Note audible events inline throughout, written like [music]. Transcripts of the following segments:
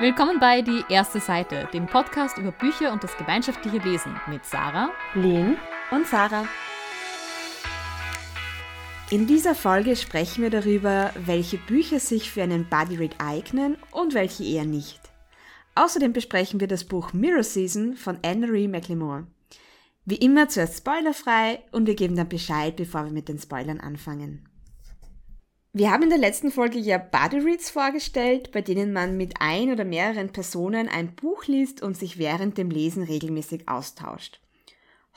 Willkommen bei Die erste Seite, dem Podcast über Bücher und das gemeinschaftliche Lesen mit Sarah, Lynn und Sarah. In dieser Folge sprechen wir darüber, welche Bücher sich für einen Buddy Read eignen und welche eher nicht. Außerdem besprechen wir das Buch Mirror Season von Anne-Marie McLemore. Wie immer zuerst spoilerfrei und wir geben dann Bescheid, bevor wir mit den Spoilern anfangen. Wir haben in der letzten Folge ja Buddy Reads vorgestellt, bei denen man mit ein oder mehreren Personen ein Buch liest und sich während dem Lesen regelmäßig austauscht.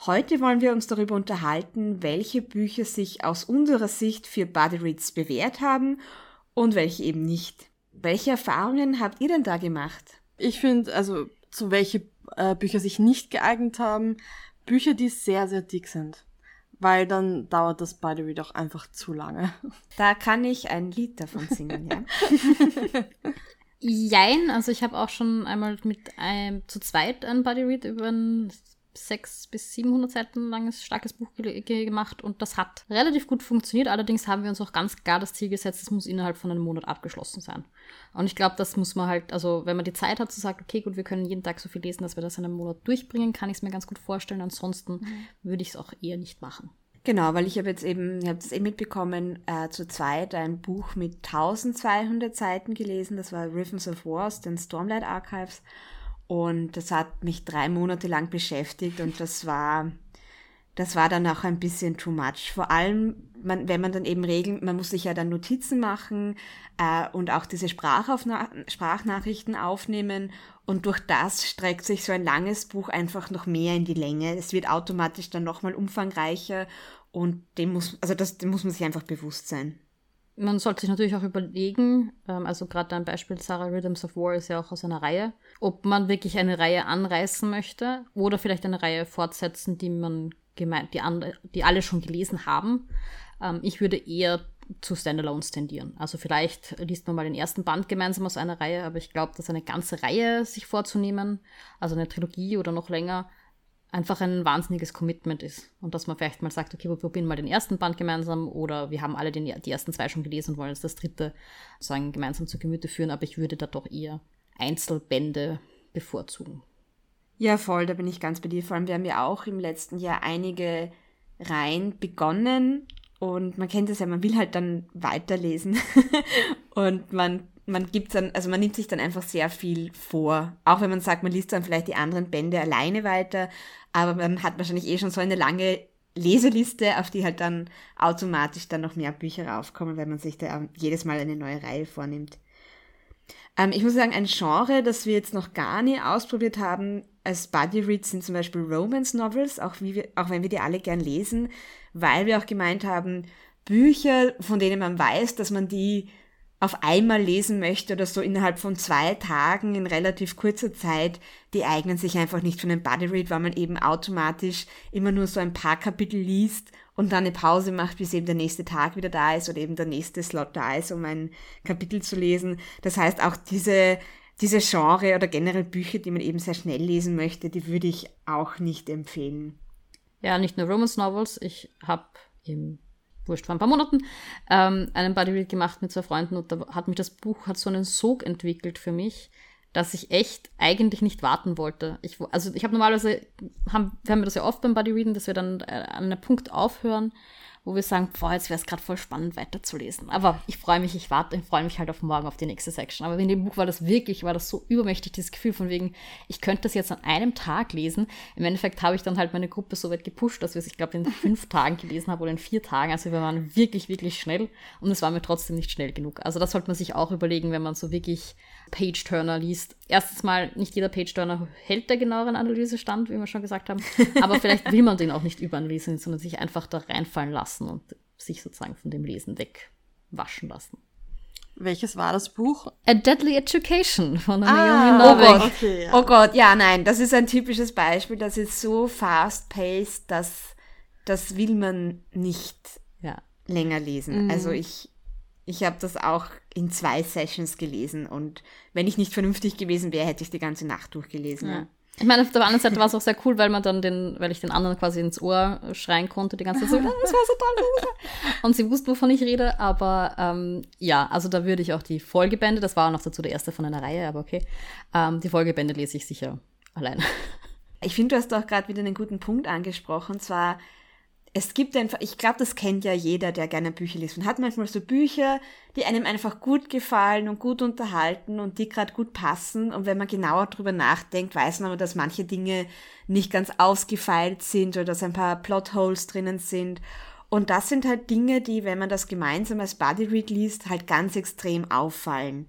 Heute wollen wir uns darüber unterhalten, welche Bücher sich aus unserer Sicht für Buddy Reads bewährt haben und welche eben nicht. Welche Erfahrungen habt ihr denn da gemacht? Ich finde, also zu welche äh, Bücher sich nicht geeignet haben, Bücher, die sehr, sehr dick sind. Weil dann dauert das Body Read auch einfach zu lange. [laughs] Da kann ich ein Lied davon singen, ja. [laughs] Jein, also ich habe auch schon einmal mit einem zu zweit ein Body Read über ein 600 bis 700 Seiten langes, starkes Buch ge gemacht und das hat relativ gut funktioniert. Allerdings haben wir uns auch ganz klar das Ziel gesetzt, es muss innerhalb von einem Monat abgeschlossen sein. Und ich glaube, das muss man halt, also wenn man die Zeit hat zu sagen, okay, gut, wir können jeden Tag so viel lesen, dass wir das in einem Monat durchbringen, kann ich es mir ganz gut vorstellen. Ansonsten mhm. würde ich es auch eher nicht machen. Genau, weil ich habe jetzt eben, ich habe das eben mitbekommen, äh, zu zweit ein Buch mit 1200 Seiten gelesen. Das war Rhythms of Wars, den Stormlight Archives. Und das hat mich drei Monate lang beschäftigt und das war, das war dann auch ein bisschen too much. Vor allem, man, wenn man dann eben regeln, man muss sich ja dann Notizen machen äh, und auch diese Sprachnachrichten aufnehmen. Und durch das streckt sich so ein langes Buch einfach noch mehr in die Länge. Es wird automatisch dann nochmal umfangreicher und dem muss, also das, dem muss man sich einfach bewusst sein man sollte sich natürlich auch überlegen, ähm, also gerade ein Beispiel Sarah Rhythms of War ist ja auch aus einer Reihe, ob man wirklich eine Reihe anreißen möchte oder vielleicht eine Reihe fortsetzen, die man gemeint, die, die alle schon gelesen haben. Ähm, ich würde eher zu Standalones tendieren. Also vielleicht liest man mal den ersten Band gemeinsam aus einer Reihe, aber ich glaube, dass eine ganze Reihe sich vorzunehmen, also eine Trilogie oder noch länger, einfach ein wahnsinniges Commitment ist. Und dass man vielleicht mal sagt, okay, wir probieren mal den ersten Band gemeinsam oder wir haben alle den, die ersten zwei schon gelesen und wollen jetzt das dritte sozusagen gemeinsam zu Gemüte führen, aber ich würde da doch eher Einzelbände bevorzugen. Ja, voll, da bin ich ganz bei dir. Vor allem, wir haben ja auch im letzten Jahr einige Reihen begonnen und man kennt es ja, man will halt dann weiterlesen [laughs] und man man gibt dann, also man nimmt sich dann einfach sehr viel vor. Auch wenn man sagt, man liest dann vielleicht die anderen Bände alleine weiter, aber man hat wahrscheinlich eh schon so eine lange Leseliste, auf die halt dann automatisch dann noch mehr Bücher raufkommen, wenn man sich da jedes Mal eine neue Reihe vornimmt. Ähm, ich muss sagen, ein Genre, das wir jetzt noch gar nie ausprobiert haben als Buddy Reads sind zum Beispiel Romance Novels, auch, wir, auch wenn wir die alle gern lesen, weil wir auch gemeint haben, Bücher, von denen man weiß, dass man die auf einmal lesen möchte oder so innerhalb von zwei Tagen in relativ kurzer Zeit, die eignen sich einfach nicht für einen Buddy Read, weil man eben automatisch immer nur so ein paar Kapitel liest und dann eine Pause macht, bis eben der nächste Tag wieder da ist oder eben der nächste Slot da ist, um ein Kapitel zu lesen. Das heißt, auch diese, diese Genre oder generell Bücher, die man eben sehr schnell lesen möchte, die würde ich auch nicht empfehlen. Ja, nicht nur Romance Novels. Ich habe im wurscht, vor ein paar Monaten, ähm, einen Bodyread gemacht mit zwei Freunden und da hat mich das Buch, hat so einen Sog entwickelt für mich, dass ich echt eigentlich nicht warten wollte. Ich, also ich habe normalerweise, haben, wir haben das ja oft beim Bodyreading, dass wir dann äh, an einem Punkt aufhören, wo wir sagen, boah, jetzt wäre es gerade voll spannend weiterzulesen. Aber ich freue mich, ich warte, ich freue mich halt auf morgen auf die nächste Section. Aber in dem Buch war das wirklich, war das so übermächtig, dieses Gefühl von wegen, ich könnte das jetzt an einem Tag lesen. Im Endeffekt habe ich dann halt meine Gruppe so weit gepusht, dass wir es, ich glaube, in [laughs] fünf Tagen gelesen haben oder in vier Tagen. Also wir waren wirklich, wirklich schnell und es war mir trotzdem nicht schnell genug. Also das sollte man sich auch überlegen, wenn man so wirklich Page-Turner liest. Erstens mal, nicht jeder Page-Turner hält der genaueren Analyse stand, wie wir schon gesagt haben. Aber vielleicht will man den auch nicht überanalysieren, sondern sich einfach da reinfallen lassen und sich sozusagen von dem Lesen wegwaschen lassen. Welches war das Buch? A Deadly Education von der ah, Naomi Novik. Oh Gott. Okay, ja. oh Gott, ja, nein, das ist ein typisches Beispiel. Das ist so fast-paced, dass das will man nicht ja. länger lesen. Mhm. Also ich, ich habe das auch in zwei Sessions gelesen und wenn ich nicht vernünftig gewesen wäre, hätte ich die ganze Nacht durchgelesen. Ja. Ich meine, auf der anderen Seite war es auch sehr cool, weil man dann den, weil ich den anderen quasi ins Ohr schreien konnte, die ganze Zeit so, das war so toll. Und sie wussten, wovon ich rede, aber ähm, ja, also da würde ich auch die Folgebände, das war auch noch dazu der erste von einer Reihe, aber okay, ähm, die Folgebände lese ich sicher alleine. Ich finde, du hast doch gerade wieder einen guten Punkt angesprochen, zwar es gibt einfach, ich glaube, das kennt ja jeder, der gerne Bücher liest. Man hat manchmal so Bücher, die einem einfach gut gefallen und gut unterhalten und die gerade gut passen. Und wenn man genauer drüber nachdenkt, weiß man aber, dass manche Dinge nicht ganz ausgefeilt sind oder dass ein paar Plotholes drinnen sind. Und das sind halt Dinge, die, wenn man das gemeinsam als Buddy Read liest, halt ganz extrem auffallen.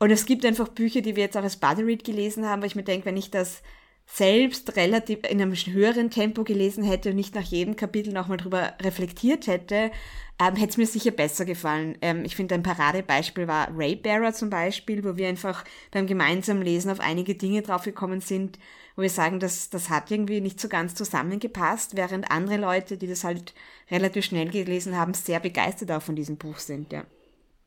Und es gibt einfach Bücher, die wir jetzt auch als Buddy Read gelesen haben, weil ich mir denke, wenn ich das selbst relativ in einem höheren Tempo gelesen hätte und nicht nach jedem Kapitel nochmal drüber reflektiert hätte, ähm, hätte es mir sicher besser gefallen. Ähm, ich finde ein Paradebeispiel war Raybearer zum Beispiel, wo wir einfach beim gemeinsamen Lesen auf einige Dinge draufgekommen sind, wo wir sagen, das, das hat irgendwie nicht so ganz zusammengepasst, während andere Leute, die das halt relativ schnell gelesen haben, sehr begeistert auch von diesem Buch sind, ja.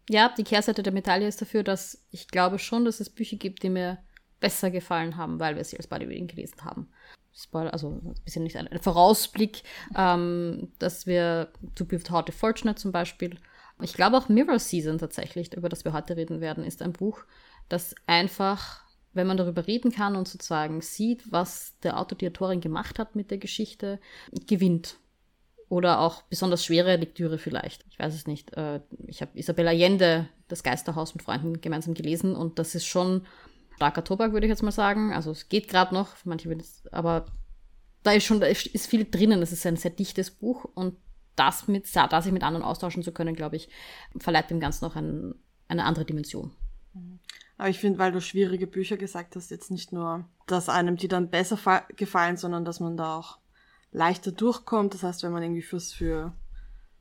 Ja, die Kehrseite der Medaille ist dafür, dass ich glaube schon, dass es Bücher gibt, die mir besser gefallen haben, weil wir sie als Bodyreading gelesen haben. Spoiler, also ein bisschen nicht ein, Vorausblick, ähm, dass wir To Be Without a Fortunate zum Beispiel. Ich glaube auch Mirror Season tatsächlich, über das wir heute reden werden, ist ein Buch, das einfach, wenn man darüber reden kann und sozusagen sieht, was der Autor, die Autorin gemacht hat mit der Geschichte, gewinnt. Oder auch besonders schwere Lektüre vielleicht. Ich weiß es nicht. Äh, ich habe Isabella Allende, Das Geisterhaus mit Freunden gemeinsam gelesen und das ist schon starker Tobak, würde ich jetzt mal sagen. Also es geht gerade noch, manche würden es, aber da ist schon, da ist, viel drinnen. Es ist ein sehr dichtes Buch und das mit, da sich mit anderen austauschen zu können, glaube ich, verleiht dem Ganzen noch ein, eine andere Dimension. Aber ich finde, weil du schwierige Bücher gesagt hast, jetzt nicht nur, dass einem die dann besser gefallen, sondern dass man da auch leichter durchkommt. Das heißt, wenn man irgendwie fürs für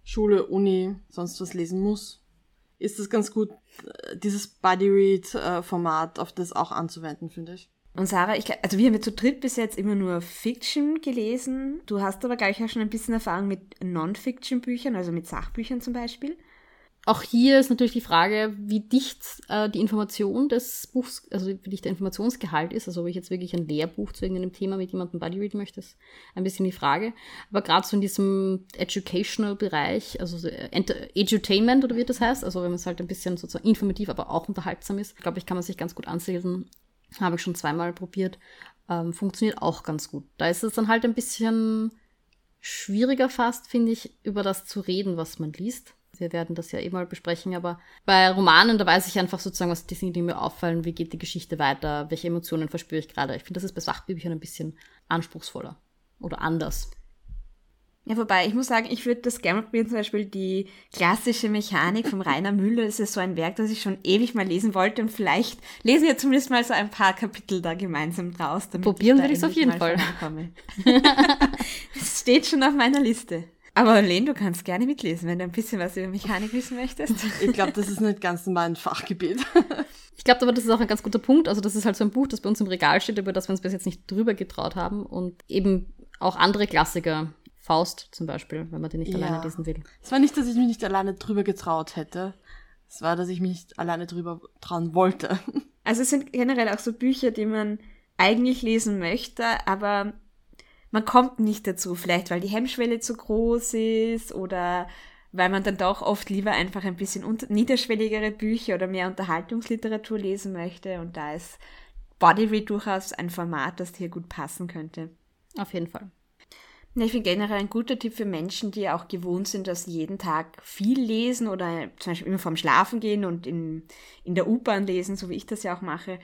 Schule, Uni, sonst was lesen muss, ist es ganz gut, äh, dieses Buddy-Read-Format auf das auch anzuwenden, finde ich. Und Sarah, ich, also wir haben ja zu dritt bis jetzt immer nur Fiction gelesen. Du hast aber gleich auch schon ein bisschen Erfahrung mit Non-Fiction-Büchern, also mit Sachbüchern zum Beispiel. Auch hier ist natürlich die Frage, wie dicht äh, die Information des Buchs, also wie dicht der Informationsgehalt ist. Also ob ich jetzt wirklich ein Lehrbuch zu irgendeinem Thema mit jemandem bodyreaden möchte, ist ein bisschen die Frage. Aber gerade so in diesem Educational-Bereich, also so Edutainment oder wie das heißt, also wenn es halt ein bisschen sozusagen informativ, aber auch unterhaltsam ist, glaube ich, kann man sich ganz gut ansehen. Habe ich schon zweimal probiert. Ähm, funktioniert auch ganz gut. Da ist es dann halt ein bisschen schwieriger fast, finde ich, über das zu reden, was man liest wir werden das ja eh mal besprechen, aber bei Romanen, da weiß ich einfach sozusagen, was die Dinge, die mir auffallen, wie geht die Geschichte weiter, welche Emotionen verspüre ich gerade. Ich finde, das ist bei Sachbüchern ein bisschen anspruchsvoller oder anders. Ja, wobei, ich muss sagen, ich würde das gerne probieren, zum Beispiel die klassische Mechanik vom Rainer Müller. Das ist so ein Werk, das ich schon ewig mal lesen wollte und vielleicht lesen wir zumindest mal so ein paar Kapitel da gemeinsam draus. Probieren würde ich es auf jeden Fall. Es [laughs] steht schon auf meiner Liste. Aber Len, du kannst gerne mitlesen, wenn du ein bisschen was über Mechanik wissen möchtest. [laughs] Ich glaube, das ist nicht ganz mein Fachgebiet. Ich glaube aber, das ist auch ein ganz guter Punkt. Also das ist halt so ein Buch, das bei uns im Regal steht, über das wir uns bis jetzt nicht drüber getraut haben. Und eben auch andere Klassiker. Faust zum Beispiel, wenn man den nicht ja. alleine lesen will. Es war nicht, dass ich mich nicht alleine drüber getraut hätte. Es war, dass ich mich nicht alleine drüber trauen wollte. [laughs] Also es sind generell auch so Bücher, die man eigentlich lesen möchte, aber man kommt nicht dazu, vielleicht weil die Hemmschwelle zu groß ist oder weil man dann doch oft lieber einfach ein bisschen niederschwelligere Bücher oder mehr Unterhaltungsliteratur lesen möchte und da ist Bodyread durchaus ein Format, das hier gut passen könnte. Auf jeden Fall. Ich finde generell ein guter Tipp für Menschen, die auch gewohnt sind, dass sie jeden Tag viel lesen oder zum Beispiel immer vorm Schlafen gehen und in, in der U-Bahn lesen, so wie ich das ja auch mache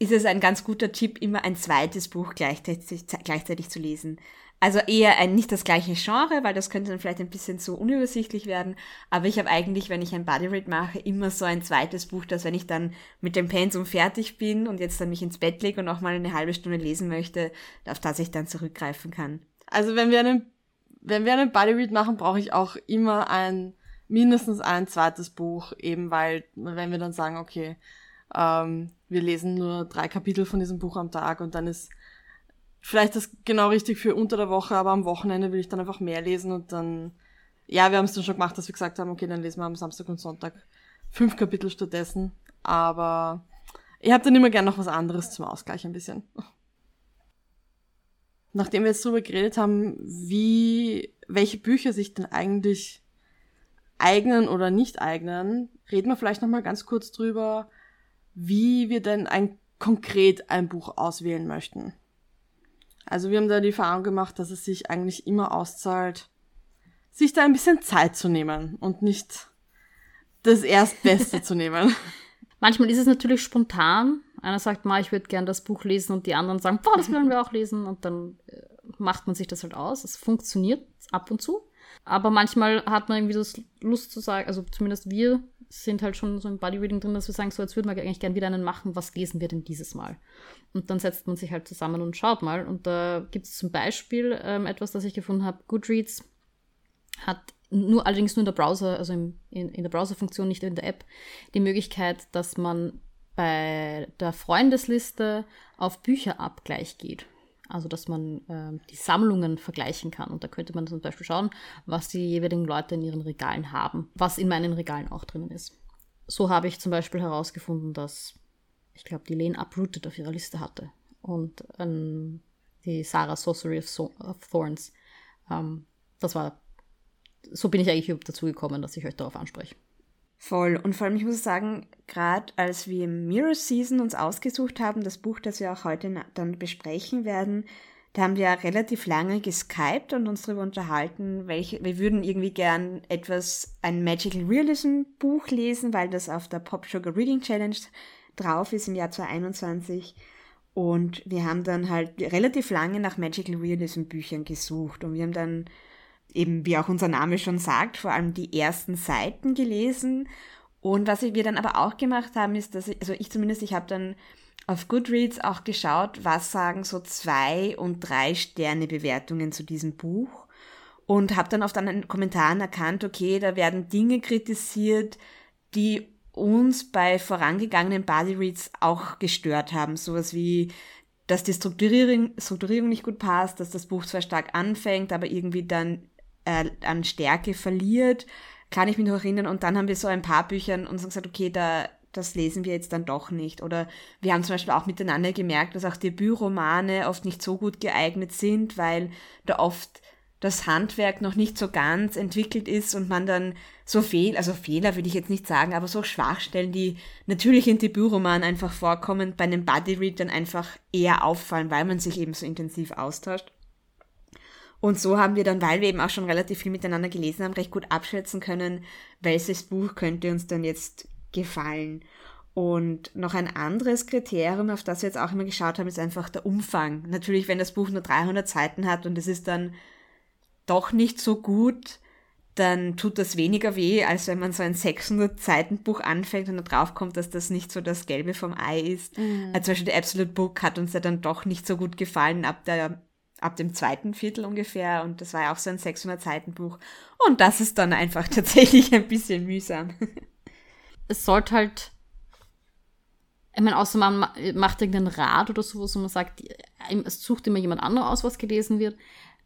ist es ein ganz guter Tipp, immer ein zweites Buch gleichzeitig, gleichzeitig zu lesen. Also eher ein, nicht das gleiche Genre, weil das könnte dann vielleicht ein bisschen zu unübersichtlich werden. Aber ich habe eigentlich, wenn ich ein Body Read mache, immer so ein zweites Buch, dass wenn ich dann mit dem Pensum fertig bin und jetzt dann mich ins Bett lege und noch mal eine halbe Stunde lesen möchte, auf das ich dann zurückgreifen kann. Also wenn wir einen, wenn wir einen Body Read machen, brauche ich auch immer ein, mindestens ein zweites Buch, eben weil, wenn wir dann sagen, okay, ähm, wir lesen nur drei Kapitel von diesem Buch am Tag und dann ist vielleicht das genau richtig für unter der Woche, aber am Wochenende will ich dann einfach mehr lesen und dann, ja, wir haben es dann schon gemacht, dass wir gesagt haben, okay, dann lesen wir am Samstag und Sonntag fünf Kapitel stattdessen, aber ich habe dann immer gern noch was anderes zum Ausgleich ein bisschen. nachdem wir jetzt darüber geredet haben, wie, welche Bücher sich denn eigentlich eignen oder nicht eignen, reden wir vielleicht nochmal ganz kurz drüber, wie wir denn ein konkret ein Buch auswählen möchten. Also wir haben da die Erfahrung gemacht, dass es sich eigentlich immer auszahlt, sich da ein bisschen Zeit zu nehmen und nicht das Erstbeste zu nehmen. [laughs] Manchmal ist es natürlich spontan. Einer sagt mal, ich würde gern das Buch lesen und die anderen sagen, boah, das wollen wir auch lesen und dann äh, macht man sich das halt aus. Es funktioniert ab und zu. Aber manchmal hat man irgendwie das Lust zu sagen, also zumindest wir sind halt schon so im Bodyreading drin, dass wir sagen, so jetzt würden wir eigentlich gern wieder einen machen, was lesen wir denn dieses Mal? Und dann setzt man sich halt zusammen und schaut mal. Und da gibt es zum Beispiel ähm, etwas, das ich gefunden habe, Goodreads hat nur allerdings nur in der Browser, also im, in, in der Browserfunktion, nicht in der App, die Möglichkeit, dass man bei der Freundesliste auf Bücherabgleich geht. Also, dass man äh, die Sammlungen vergleichen kann. Und da könnte man zum Beispiel schauen, was die jeweiligen Leute in ihren Regalen haben, was in meinen Regalen auch drinnen ist. So habe ich zum Beispiel herausgefunden, dass ich glaube, die Lane Uprooted auf ihrer Liste hatte. Und ähm, die Sarah Sorcery of, so of Thorns. Ähm, das war, so bin ich eigentlich dazu gekommen, dass ich euch darauf anspreche. Voll. Und vor allem, ich muss sagen, gerade als wir Mirror Season uns ausgesucht haben, das Buch, das wir auch heute dann besprechen werden, da haben wir relativ lange geskypt und uns darüber unterhalten, welche, wir würden irgendwie gern etwas, ein Magical Realism Buch lesen, weil das auf der Pop Sugar Reading Challenge drauf ist im Jahr 2021. Und wir haben dann halt relativ lange nach Magical Realism Büchern gesucht und wir haben dann eben, wie auch unser Name schon sagt, vor allem die ersten Seiten gelesen. Und was wir dann aber auch gemacht haben, ist, dass ich, also ich zumindest, ich habe dann auf Goodreads auch geschaut, was sagen so zwei und drei Sterne Bewertungen zu diesem Buch und habe dann oft an den Kommentaren erkannt, okay, da werden Dinge kritisiert, die uns bei vorangegangenen Bodyreads auch gestört haben. Sowas wie, dass die Strukturierung, Strukturierung nicht gut passt, dass das Buch zwar stark anfängt, aber irgendwie dann äh, an Stärke verliert, kann ich mich noch erinnern. Und dann haben wir so ein paar Büchern uns gesagt, okay, da, das lesen wir jetzt dann doch nicht. Oder wir haben zum Beispiel auch miteinander gemerkt, dass auch Debütromane oft nicht so gut geeignet sind, weil da oft das Handwerk noch nicht so ganz entwickelt ist und man dann so Fehl, also Fehler würde ich jetzt nicht sagen, aber so Schwachstellen, die natürlich in Debütromanen einfach vorkommen, bei einem Buddy Read dann einfach eher auffallen, weil man sich eben so intensiv austauscht. Und so haben wir dann, weil wir eben auch schon relativ viel miteinander gelesen haben, recht gut abschätzen können, welches Buch könnte uns dann jetzt gefallen. Und noch ein anderes Kriterium, auf das wir jetzt auch immer geschaut haben, ist einfach der Umfang. Natürlich, wenn das Buch nur 300 Seiten hat und es ist dann doch nicht so gut, dann tut das weniger weh, als wenn man so ein 600-Seiten-Buch anfängt und dann draufkommt, dass das nicht so das Gelbe vom Ei ist. Mhm. Also zum Beispiel The Absolute Book hat uns ja dann doch nicht so gut gefallen ab der ab dem zweiten Viertel ungefähr und das war ja auch so ein 600-Seiten-Buch und das ist dann einfach [laughs] tatsächlich ein bisschen mühsam. Es sollte halt, ich meine, außer man macht irgendeinen Rat oder sowas und man sagt, es sucht immer jemand anderes aus, was gelesen wird,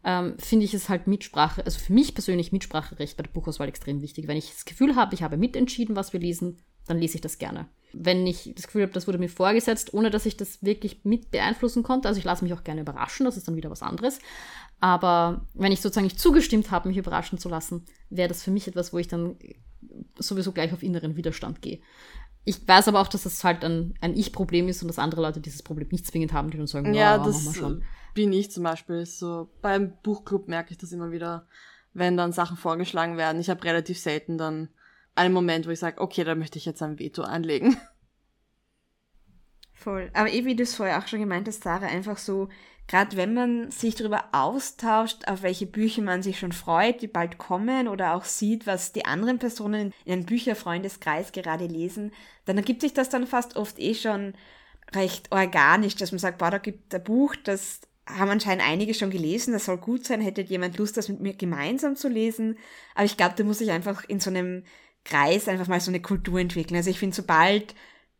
ähm, finde ich es halt Mitsprache, also für mich persönlich Mitspracherecht bei der Buchauswahl extrem wichtig. Wenn ich das Gefühl habe, ich habe mitentschieden, was wir lesen, dann lese ich das gerne. Wenn ich das Gefühl habe, das wurde mir vorgesetzt, ohne dass ich das wirklich mit beeinflussen konnte, also ich lasse mich auch gerne überraschen, das ist dann wieder was anderes. Aber wenn ich sozusagen nicht zugestimmt habe, mich überraschen zu lassen, wäre das für mich etwas, wo ich dann sowieso gleich auf inneren Widerstand gehe. Ich weiß aber auch, dass das halt ein, ein Ich-Problem ist und dass andere Leute dieses Problem nicht zwingend haben, die dann sagen, ja, ja das bin ich zum Beispiel. So beim Buchclub merke ich das immer wieder, wenn dann Sachen vorgeschlagen werden. Ich habe relativ selten dann einen Moment, wo ich sage, okay, da möchte ich jetzt ein Veto anlegen. Voll. Aber eh, wie du es vorher auch schon gemeint hast, Sarah, einfach so, gerade wenn man sich darüber austauscht, auf welche Bücher man sich schon freut, die bald kommen, oder auch sieht, was die anderen Personen in einem Bücherfreundeskreis gerade lesen, dann ergibt sich das dann fast oft eh schon recht organisch, dass man sagt, boah, da gibt ein Buch, das haben anscheinend einige schon gelesen, das soll gut sein, hätte jemand Lust, das mit mir gemeinsam zu lesen. Aber ich glaube, da muss ich einfach in so einem Kreis einfach mal so eine Kultur entwickeln. Also ich finde, sobald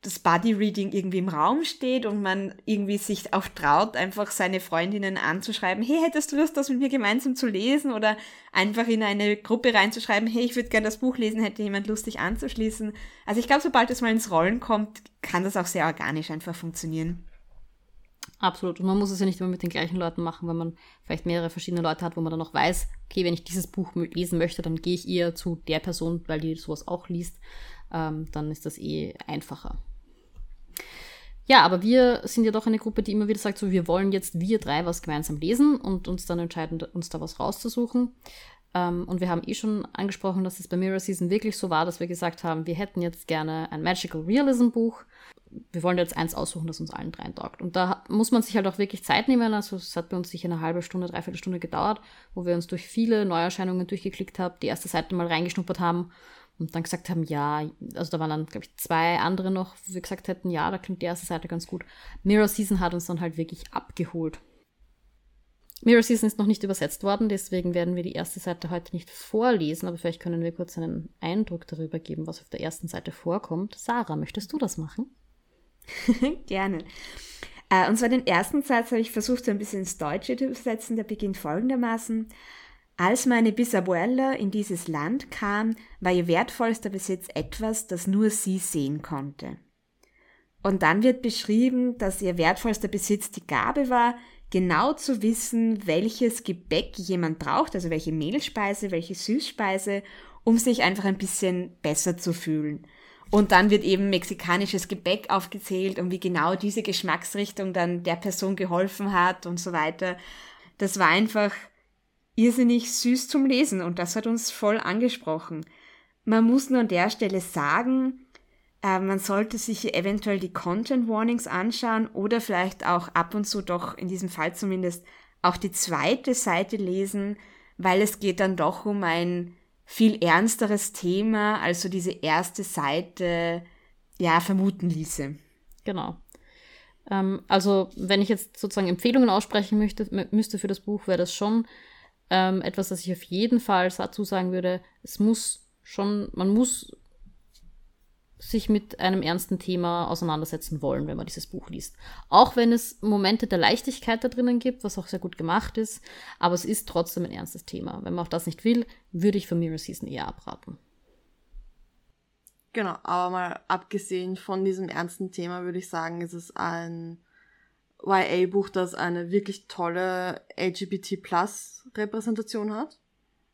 das Body Reading irgendwie im Raum steht und man irgendwie sich auch traut, einfach seine Freundinnen anzuschreiben, hey, hättest du Lust, das mit mir gemeinsam zu lesen? Oder einfach in eine Gruppe reinzuschreiben, hey, ich würde gerne das Buch lesen, hätte jemand Lust, dich anzuschließen. Also ich glaube, sobald es mal ins Rollen kommt, kann das auch sehr organisch einfach funktionieren. Absolut. Und man muss es ja nicht immer mit den gleichen Leuten machen, wenn man vielleicht mehrere verschiedene Leute hat, wo man dann auch weiß, okay, wenn ich dieses Buch lesen möchte, dann gehe ich eher zu der Person, weil die sowas auch liest. Ähm, dann ist das eh einfacher. Ja, aber wir sind ja doch eine Gruppe, die immer wieder sagt, so wir wollen jetzt wir drei was gemeinsam lesen und uns dann entscheiden, uns da was rauszusuchen. Ähm, und wir haben eh schon angesprochen, dass es bei Mirror Season wirklich so war, dass wir gesagt haben, wir hätten jetzt gerne ein Magical Realism Buch wir wollen jetzt eins aussuchen, das uns allen dreien taugt. Und da muss man sich halt auch wirklich Zeit nehmen. Also es hat bei uns sicher eine halbe Stunde, dreiviertel Stunde gedauert, wo wir uns durch viele Neuerscheinungen durchgeklickt haben, die erste Seite mal reingeschnuppert haben und dann gesagt haben, ja, also da waren dann, glaube ich, zwei andere noch, wo wir gesagt hätten, ja, da klingt die erste Seite ganz gut. Mirror Season hat uns dann halt wirklich abgeholt. Mirror Season ist noch nicht übersetzt worden, deswegen werden wir die erste Seite heute nicht vorlesen, aber vielleicht können wir kurz einen Eindruck darüber geben, was auf der ersten Seite vorkommt. Sarah, möchtest du das machen? [laughs] Gerne. Äh, und zwar den ersten Satz habe ich versucht, so ein bisschen ins Deutsche zu übersetzen. Der beginnt folgendermaßen. Als meine Bisabuela in dieses Land kam, war ihr wertvollster Besitz etwas, das nur sie sehen konnte. Und dann wird beschrieben, dass ihr wertvollster Besitz die Gabe war, genau zu wissen, welches Gebäck jemand braucht, also welche Mehlspeise, welche Süßspeise, um sich einfach ein bisschen besser zu fühlen. Und dann wird eben mexikanisches Gebäck aufgezählt und wie genau diese Geschmacksrichtung dann der Person geholfen hat und so weiter. Das war einfach irrsinnig süß zum Lesen und das hat uns voll angesprochen. Man muss nur an der Stelle sagen, äh, man sollte sich eventuell die Content Warnings anschauen oder vielleicht auch ab und zu doch in diesem Fall zumindest auch die zweite Seite lesen, weil es geht dann doch um ein viel ernsteres Thema, also diese erste Seite ja vermuten ließe. Genau. Ähm, also wenn ich jetzt sozusagen Empfehlungen aussprechen möchte, müsste für das Buch, wäre das schon ähm, etwas, das ich auf jeden Fall dazu sagen würde. Es muss schon, man muss sich mit einem ernsten Thema auseinandersetzen wollen, wenn man dieses Buch liest. Auch wenn es Momente der Leichtigkeit da drinnen gibt, was auch sehr gut gemacht ist, aber es ist trotzdem ein ernstes Thema. Wenn man auch das nicht will, würde ich von Mirror Season eher abraten. Genau, aber mal abgesehen von diesem ernsten Thema würde ich sagen, ist es ein YA-Buch, das eine wirklich tolle LGBT-Plus-Repräsentation hat.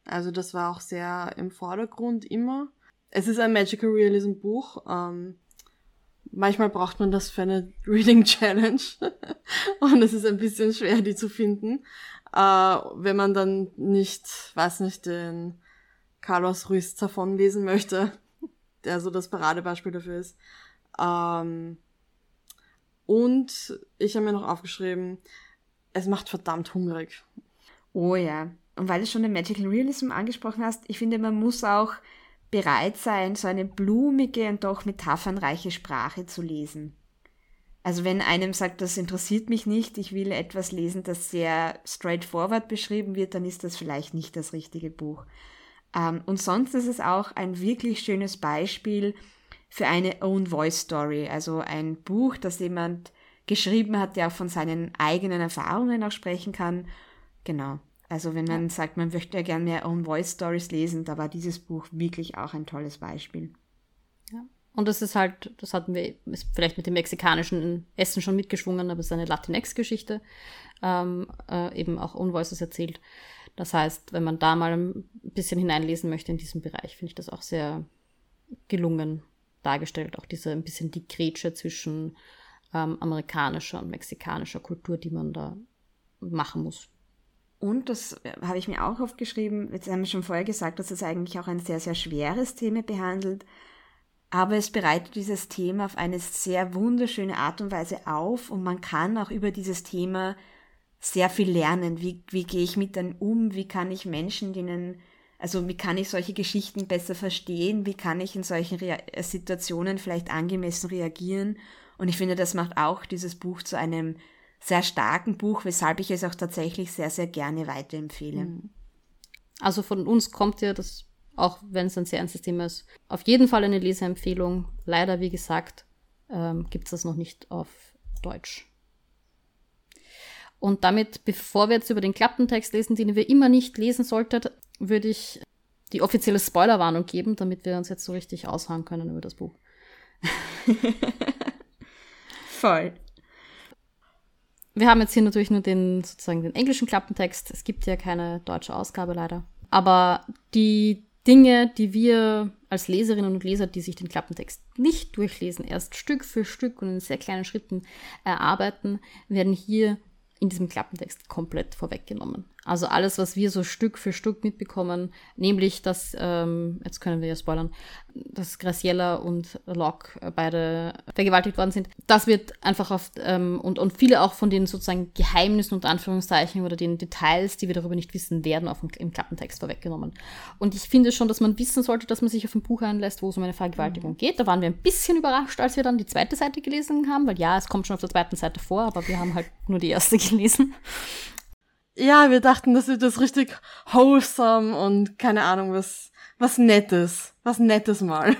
Also das war auch sehr im Vordergrund immer es ist ein Magical Realism Buch. Ähm, manchmal braucht man das für eine Reading Challenge. [laughs] und es ist ein bisschen schwer, die zu finden. Äh, wenn man dann nicht, weiß nicht, den Carlos Ruiz davon lesen möchte, [laughs] der so das Paradebeispiel dafür ist. Ähm, und ich habe mir noch aufgeschrieben, es macht verdammt hungrig. Oh ja. Und weil du schon den Magical Realism angesprochen hast, ich finde, man muss auch bereit sein, so eine blumige und doch metaphernreiche Sprache zu lesen. Also wenn einem sagt, das interessiert mich nicht, ich will etwas lesen, das sehr straightforward beschrieben wird, dann ist das vielleicht nicht das richtige Buch. Ähm, und sonst ist es auch ein wirklich schönes Beispiel für eine Own Voice Story, also ein Buch, das jemand geschrieben hat, der auch von seinen eigenen Erfahrungen auch sprechen kann. Genau. Also wenn man ja. sagt, man möchte ja gerne mehr Own Voice Stories lesen, da war dieses Buch wirklich auch ein tolles Beispiel. Ja. Und das ist halt, das hatten wir, vielleicht mit dem mexikanischen Essen schon mitgeschwungen, aber es ist eine Latinx-Geschichte, ähm, äh, eben auch Own Voices erzählt. Das heißt, wenn man da mal ein bisschen hineinlesen möchte in diesem Bereich, finde ich das auch sehr gelungen dargestellt. Auch diese ein bisschen die Grätsche zwischen ähm, amerikanischer und mexikanischer Kultur, die man da machen muss. Und das äh, habe ich mir auch aufgeschrieben, jetzt haben wir schon vorher gesagt, dass es eigentlich auch ein sehr, sehr schweres Thema behandelt. Aber es bereitet dieses Thema auf eine sehr wunderschöne Art und Weise auf und man kann auch über dieses Thema sehr viel lernen. Wie, wie gehe ich mit dann um? Wie kann ich Menschen, denen, also wie kann ich solche Geschichten besser verstehen? Wie kann ich in solchen Rea Situationen vielleicht angemessen reagieren? Und ich finde, das macht auch dieses Buch zu einem sehr starken Buch, weshalb ich es auch tatsächlich sehr, sehr gerne weiterempfehle. Mhm. Also von uns kommt ja das, auch wenn es ein sehr ernstes Thema ist, auf jeden Fall eine Leseempfehlung. Leider, wie gesagt, ähm, gibt es das noch nicht auf Deutsch. Und damit, bevor wir jetzt über den Klappentext lesen, den wir immer nicht lesen sollten, würde ich die offizielle Spoilerwarnung geben, damit wir uns jetzt so richtig aushauen können über das Buch. [laughs] [laughs] Voll. Wir haben jetzt hier natürlich nur den sozusagen den englischen Klappentext. Es gibt ja keine deutsche Ausgabe leider. Aber die Dinge, die wir als Leserinnen und Leser, die sich den Klappentext nicht durchlesen, erst Stück für Stück und in sehr kleinen Schritten erarbeiten, werden hier in diesem Klappentext komplett vorweggenommen. Also alles, was wir so Stück für Stück mitbekommen, nämlich, dass, ähm, jetzt können wir ja spoilern, dass Graciella und Locke äh, beide vergewaltigt worden sind, das wird einfach auf, ähm, und, und viele auch von den sozusagen Geheimnissen und Anführungszeichen oder den Details, die wir darüber nicht wissen, werden auf dem, im Klappentext vorweggenommen. Und ich finde schon, dass man wissen sollte, dass man sich auf ein Buch einlässt, wo es um eine Vergewaltigung mhm. geht. Da waren wir ein bisschen überrascht, als wir dann die zweite Seite gelesen haben, weil ja, es kommt schon auf der zweiten Seite vor, aber wir haben halt nur die erste [laughs] gelesen ja, wir dachten, das wird das richtig wholesome und keine Ahnung, was, was Nettes. Was Nettes mal.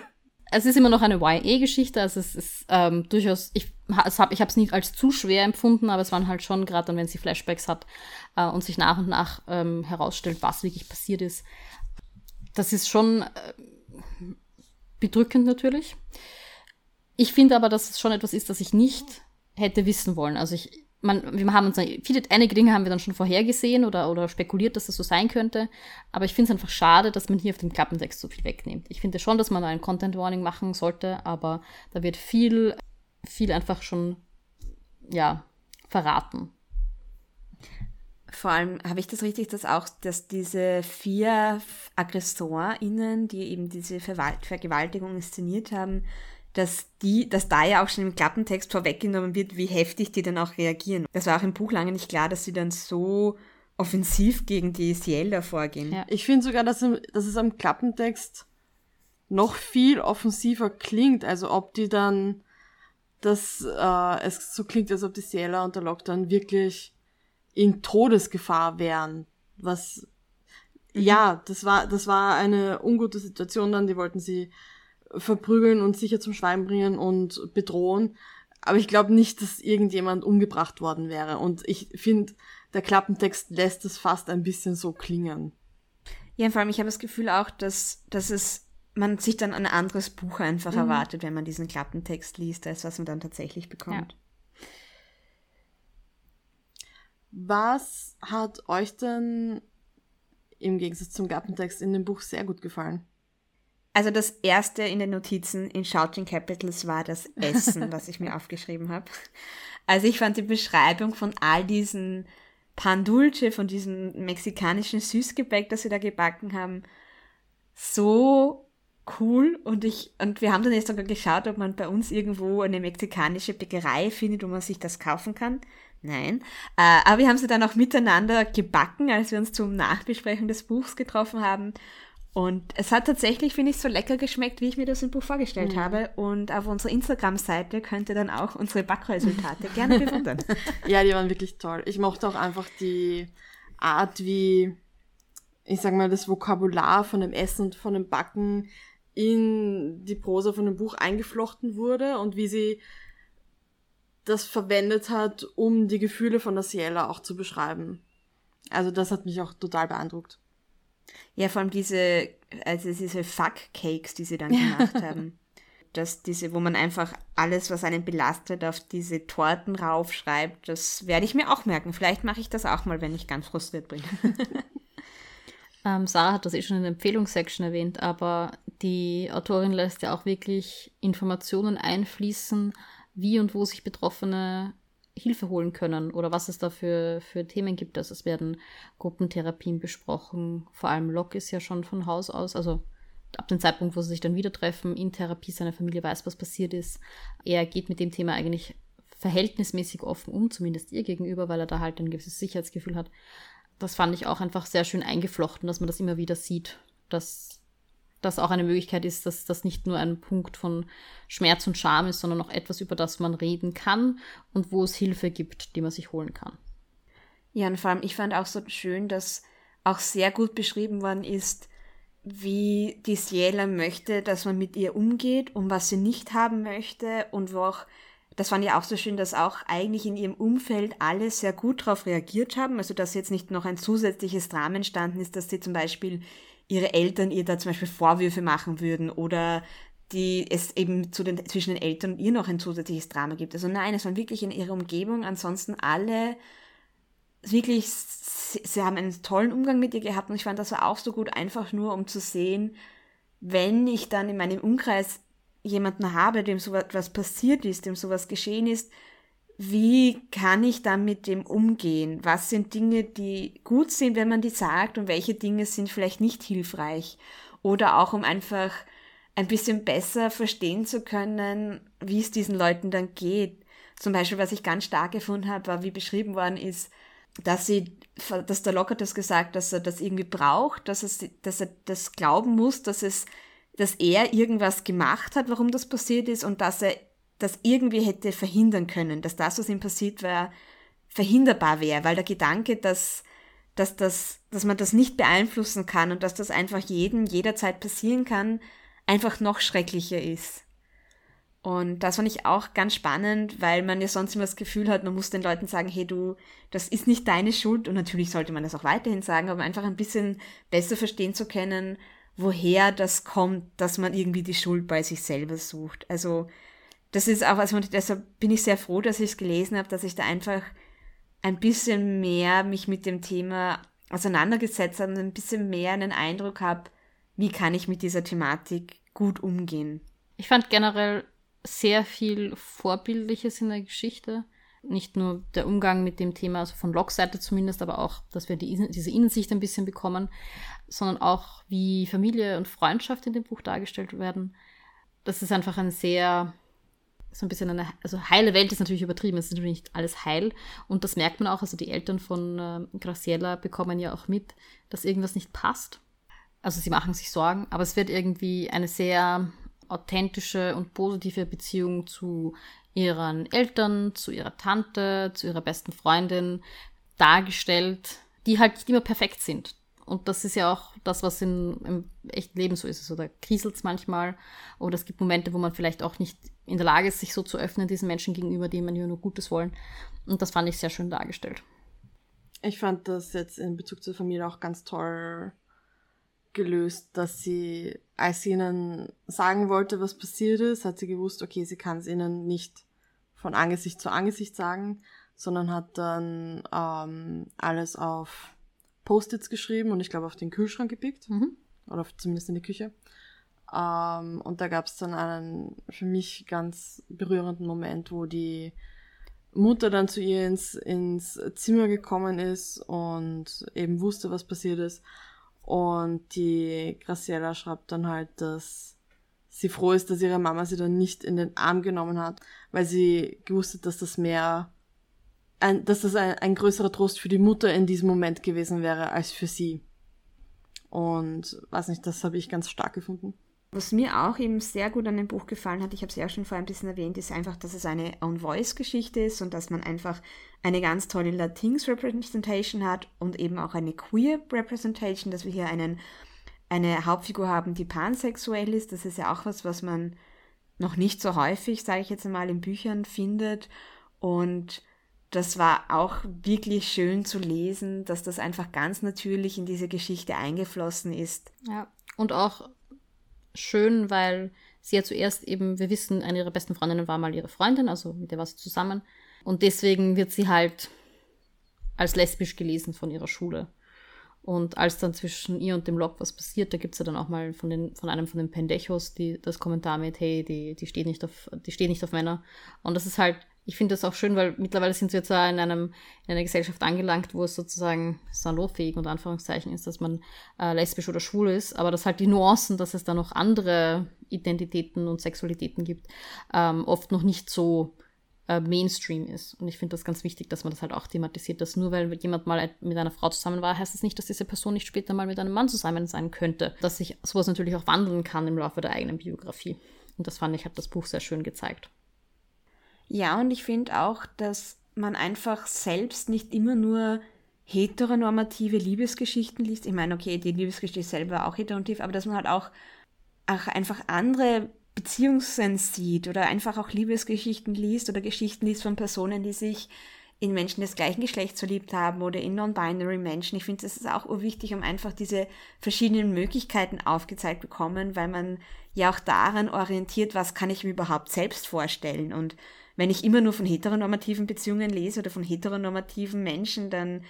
Es ist immer noch eine YA-Geschichte, also es ist ähm, durchaus, ich habe ich es nicht als zu schwer empfunden, aber es waren halt schon, gerade dann, wenn sie Flashbacks hat äh, und sich nach und nach ähm, herausstellt, was wirklich passiert ist. Das ist schon äh, bedrückend natürlich. Ich finde aber, dass es schon etwas ist, das ich nicht hätte wissen wollen. Also ich, man, wir haben uns viele, einige Dinge haben wir dann schon vorhergesehen oder, oder spekuliert, dass das so sein könnte. Aber ich finde es einfach schade, dass man hier auf dem Klappentext so viel wegnimmt. Ich finde schon, dass man ein Content Warning machen sollte, aber da wird viel, viel einfach schon, ja, verraten. Vor allem habe ich das richtig, dass auch, dass diese vier AggressorInnen, die eben diese Vergewaltigung inszeniert haben, dass die, dass da ja auch schon im Klappentext vorweggenommen wird, wie heftig die dann auch reagieren. Das war auch im Buch lange nicht klar, dass sie dann so offensiv gegen die Ciela vorgehen. Ja. Ich finde sogar, dass, dass es am Klappentext noch viel offensiver klingt. Also ob die dann, dass äh, es so klingt, als ob die Ciela und der Lockdown wirklich in Todesgefahr wären. Was mhm. ja, das war, das war eine ungute Situation dann, die wollten sie verprügeln und sicher zum Schwein bringen und bedrohen. Aber ich glaube nicht, dass irgendjemand umgebracht worden wäre. Und ich finde, der Klappentext lässt es fast ein bisschen so klingen. Ja, vor allem, ich habe das Gefühl auch, dass, dass es man sich dann ein anderes Buch einfach mhm. erwartet, wenn man diesen Klappentext liest, als was man dann tatsächlich bekommt. Ja. Was hat euch denn im Gegensatz zum Klappentext in dem Buch sehr gut gefallen? Also das erste in den Notizen in Shouting Capitals war das Essen, [laughs] was ich mir aufgeschrieben habe. Also ich fand die Beschreibung von all diesen Pan Dulce, von diesem mexikanischen Süßgebäck, das sie da gebacken haben, so cool und ich und wir haben dann jetzt sogar geschaut, ob man bei uns irgendwo eine mexikanische Bäckerei findet, wo man sich das kaufen kann. Nein, äh, aber wir haben sie dann auch miteinander gebacken, als wir uns zum Nachbesprechen des Buchs getroffen haben und es hat tatsächlich, finde ich, so lecker geschmeckt, wie ich mir das im Buch vorgestellt mhm. habe. Und auf unserer Instagram-Seite könnt ihr dann auch unsere Backresultate [laughs] gerne bewundern. Ja, die waren wirklich toll. Ich mochte auch einfach die Art, wie, ich sag mal, das Vokabular von dem Essen und von dem Backen in die Prosa von dem Buch eingeflochten wurde und wie sie das verwendet hat, um die Gefühle von der Ciela auch zu beschreiben. Also das hat mich auch total beeindruckt. Ja, vor allem diese, also diese Fuck-Cakes, die sie dann gemacht haben. Dass diese, wo man einfach alles, was einen belastet, auf diese Torten raufschreibt, das werde ich mir auch merken. Vielleicht mache ich das auch mal, wenn ich ganz frustriert bin. [laughs] ähm, Sarah hat das eh schon in der Empfehlungssection erwähnt, aber die Autorin lässt ja auch wirklich Informationen einfließen, wie und wo sich Betroffene Hilfe holen können oder was es da für, für Themen gibt. Also es werden Gruppentherapien besprochen. Vor allem Locke ist ja schon von Haus aus, also ab dem Zeitpunkt, wo sie sich dann wieder treffen, in Therapie, seine Familie weiß, was passiert ist. Er geht mit dem Thema eigentlich verhältnismäßig offen um, zumindest ihr gegenüber, weil er da halt ein gewisses Sicherheitsgefühl hat. Das fand ich auch einfach sehr schön eingeflochten, dass man das immer wieder sieht, dass das auch eine Möglichkeit ist, dass das nicht nur ein Punkt von Schmerz und Scham ist, sondern auch etwas, über das man reden kann und wo es Hilfe gibt, die man sich holen kann. Ja, und vor allem, ich fand auch so schön, dass auch sehr gut beschrieben worden ist, wie die Ciela möchte, dass man mit ihr umgeht und was sie nicht haben möchte und wo auch, das fand ich auch so schön, dass auch eigentlich in ihrem Umfeld alle sehr gut darauf reagiert haben, also dass jetzt nicht noch ein zusätzliches Drama entstanden ist, dass sie zum Beispiel ihre Eltern ihr da zum Beispiel Vorwürfe machen würden oder die es eben zu den, zwischen den Eltern und ihr noch ein zusätzliches Drama gibt. Also nein, es waren wirklich in ihrer Umgebung, ansonsten alle wirklich, sie, sie haben einen tollen Umgang mit ihr gehabt und ich fand das auch so gut, einfach nur um zu sehen, wenn ich dann in meinem Umkreis jemanden habe, dem sowas passiert ist, dem sowas geschehen ist, wie kann ich dann mit dem umgehen? Was sind Dinge, die gut sind, wenn man die sagt und welche Dinge sind vielleicht nicht hilfreich? Oder auch um einfach ein bisschen besser verstehen zu können, wie es diesen Leuten dann geht. Zum Beispiel, was ich ganz stark gefunden habe, war, wie beschrieben worden ist, dass sie, dass der Lockhart das gesagt, dass er das irgendwie braucht, dass, es, dass er das glauben muss, dass es, dass er irgendwas gemacht hat, warum das passiert ist und dass er das irgendwie hätte verhindern können, dass das, was ihm passiert war, verhinderbar wäre, weil der Gedanke, dass, dass, das, dass man das nicht beeinflussen kann und dass das einfach jedem jederzeit passieren kann, einfach noch schrecklicher ist. Und das fand ich auch ganz spannend, weil man ja sonst immer das Gefühl hat, man muss den Leuten sagen, hey du, das ist nicht deine Schuld. Und natürlich sollte man das auch weiterhin sagen, aber einfach ein bisschen besser verstehen zu können, woher das kommt, dass man irgendwie die Schuld bei sich selber sucht. Also das ist auch, also deshalb bin ich sehr froh, dass ich es gelesen habe, dass ich da einfach ein bisschen mehr mich mit dem Thema auseinandergesetzt habe und ein bisschen mehr einen Eindruck habe, wie kann ich mit dieser Thematik gut umgehen. Ich fand generell sehr viel Vorbildliches in der Geschichte. Nicht nur der Umgang mit dem Thema, also von Locke-Seite zumindest, aber auch, dass wir die, diese Innensicht ein bisschen bekommen, sondern auch, wie Familie und Freundschaft in dem Buch dargestellt werden. Das ist einfach ein sehr so ein bisschen eine, also heile Welt ist natürlich übertrieben, es ist natürlich nicht alles heil. Und das merkt man auch, also die Eltern von äh, Graciela bekommen ja auch mit, dass irgendwas nicht passt. Also sie machen sich Sorgen, aber es wird irgendwie eine sehr authentische und positive Beziehung zu ihren Eltern, zu ihrer Tante, zu ihrer besten Freundin dargestellt, die halt nicht immer perfekt sind. Und das ist ja auch das, was in, im echten Leben so ist. Also da kriselt es manchmal oder es gibt Momente, wo man vielleicht auch nicht in der Lage ist, sich so zu öffnen diesen Menschen gegenüber, die man ja nur Gutes wollen. Und das fand ich sehr schön dargestellt. Ich fand das jetzt in Bezug zur Familie auch ganz toll gelöst, dass sie, als sie ihnen sagen wollte, was passiert ist, hat sie gewusst, okay, sie kann es ihnen nicht von Angesicht zu Angesicht sagen, sondern hat dann ähm, alles auf Post-its geschrieben und ich glaube auf den Kühlschrank gepickt. Mhm. Oder zumindest in die Küche. Ähm, und da gab es dann einen für mich ganz berührenden Moment, wo die Mutter dann zu ihr ins, ins Zimmer gekommen ist und eben wusste, was passiert ist. Und die Graciela schreibt dann halt, dass sie froh ist, dass ihre Mama sie dann nicht in den Arm genommen hat, weil sie gewusst hat, dass das mehr ein, dass das ein, ein größerer Trost für die Mutter in diesem Moment gewesen wäre als für sie. Und weiß nicht, das habe ich ganz stark gefunden. Was mir auch eben sehr gut an dem Buch gefallen hat, ich habe es ja schon vorher ein bisschen erwähnt, ist einfach, dass es eine On-Voice-Geschichte ist und dass man einfach eine ganz tolle Latinx-Representation hat und eben auch eine Queer-Representation, dass wir hier einen, eine Hauptfigur haben, die pansexuell ist. Das ist ja auch was, was man noch nicht so häufig, sage ich jetzt einmal, in Büchern findet. Und das war auch wirklich schön zu lesen, dass das einfach ganz natürlich in diese Geschichte eingeflossen ist. Ja, und auch schön, weil sie ja zuerst eben, wir wissen, eine ihrer besten Freundinnen war mal ihre Freundin, also mit der war sie zusammen. Und deswegen wird sie halt als lesbisch gelesen von ihrer Schule. Und als dann zwischen ihr und dem Locke was passiert, da gibt es ja dann auch mal von, den, von einem von den Pendejos die, das Kommentar mit, hey, die, die steht nicht auf, die steht nicht auf Männer. Und das ist halt ich finde das auch schön, weil mittlerweile sind wir zwar in, einem, in einer Gesellschaft angelangt, wo es sozusagen salonfähig und Anführungszeichen ist, dass man äh, lesbisch oder schwul ist, aber dass halt die Nuancen, dass es da noch andere Identitäten und Sexualitäten gibt, ähm, oft noch nicht so äh, Mainstream ist. Und ich finde das ganz wichtig, dass man das halt auch thematisiert, dass nur weil jemand mal mit einer Frau zusammen war, heißt das nicht, dass diese Person nicht später mal mit einem Mann zusammen sein könnte. Dass sich sowas natürlich auch wandeln kann im Laufe der eigenen Biografie. Und das fand ich, hat das Buch sehr schön gezeigt. Ja, und ich finde auch, dass man einfach selbst nicht immer nur heteronormative Liebesgeschichten liest. Ich meine, okay, die Liebesgeschichte selber war auch heteronormativ, aber dass man halt auch, auch einfach andere Beziehungen sieht oder einfach auch Liebesgeschichten liest oder Geschichten liest von Personen, die sich in Menschen des gleichen Geschlechts verliebt haben oder in non-binary Menschen. Ich finde, das ist auch urwichtig, um einfach diese verschiedenen Möglichkeiten aufgezeigt bekommen, weil man ja auch daran orientiert, was kann ich mir überhaupt selbst vorstellen. Und wenn ich immer nur von heteronormativen Beziehungen lese oder von heteronormativen Menschen, dann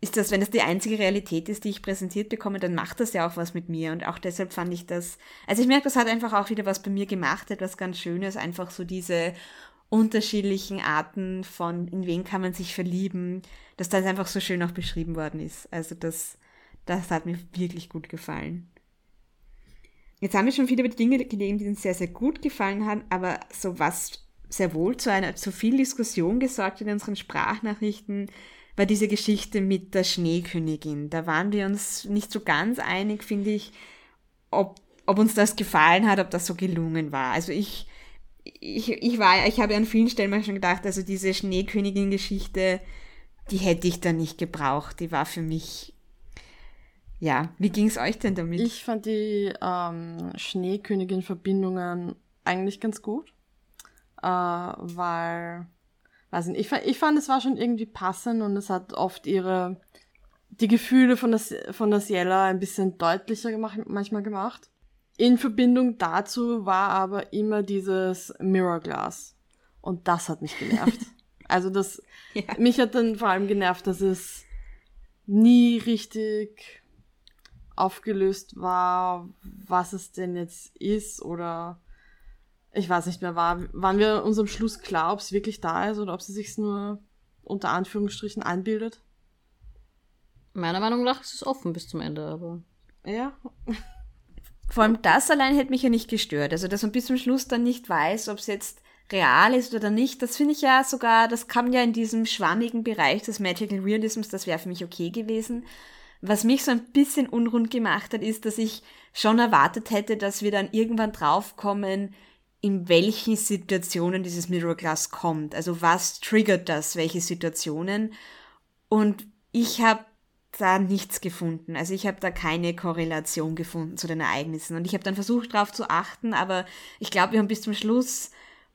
ist das, wenn das die einzige Realität ist, die ich präsentiert bekomme, dann macht das ja auch was mit mir. Und auch deshalb fand ich das, also ich merke, das hat einfach auch wieder was bei mir gemacht, etwas ganz Schönes, einfach so diese unterschiedlichen Arten von, in wen kann man sich verlieben, dass das einfach so schön auch beschrieben worden ist. Also das, das hat mir wirklich gut gefallen. Jetzt haben wir schon viele über die Dinge gelegen, die uns sehr, sehr gut gefallen haben, aber so was sehr wohl zu einer, zu viel Diskussion gesorgt in unseren Sprachnachrichten, war diese Geschichte mit der Schneekönigin. Da waren wir uns nicht so ganz einig, finde ich, ob, ob uns das gefallen hat, ob das so gelungen war. Also ich, ich, ich war, ich habe an vielen Stellen mal schon gedacht, also diese Schneekönigin-Geschichte, die hätte ich da nicht gebraucht. Die war für mich, ja, wie ging es euch denn damit? Ich fand die ähm, Schneekönigin-Verbindungen eigentlich ganz gut, äh, weil, weiß nicht, ich, ich fand, es war schon irgendwie passend und es hat oft ihre, die Gefühle von der, von der Ciela ein bisschen deutlicher gemacht, manchmal gemacht. In Verbindung dazu war aber immer dieses Mirror Glass. Und das hat mich genervt. [laughs] also das, ja. mich hat dann vor allem genervt, dass es nie richtig aufgelöst war, was es denn jetzt ist oder ich weiß nicht mehr, war, waren wir uns am Schluss klar, ob es wirklich da ist oder ob sie sich nur unter Anführungsstrichen einbildet? Meiner Meinung nach ist es offen bis zum Ende, aber. Ja. Vor allem das allein hätte mich ja nicht gestört. Also, dass man bis zum Schluss dann nicht weiß, ob es jetzt real ist oder nicht, das finde ich ja sogar, das kam ja in diesem schwammigen Bereich des Magical Realisms, das wäre für mich okay gewesen. Was mich so ein bisschen unrund gemacht hat, ist, dass ich schon erwartet hätte, dass wir dann irgendwann draufkommen, in welchen Situationen dieses Mirror Glass kommt. Also was triggert das, welche Situationen? Und ich habe da nichts gefunden. Also ich habe da keine Korrelation gefunden zu den Ereignissen. Und ich habe dann versucht, darauf zu achten, aber ich glaube, wir haben bis zum Schluss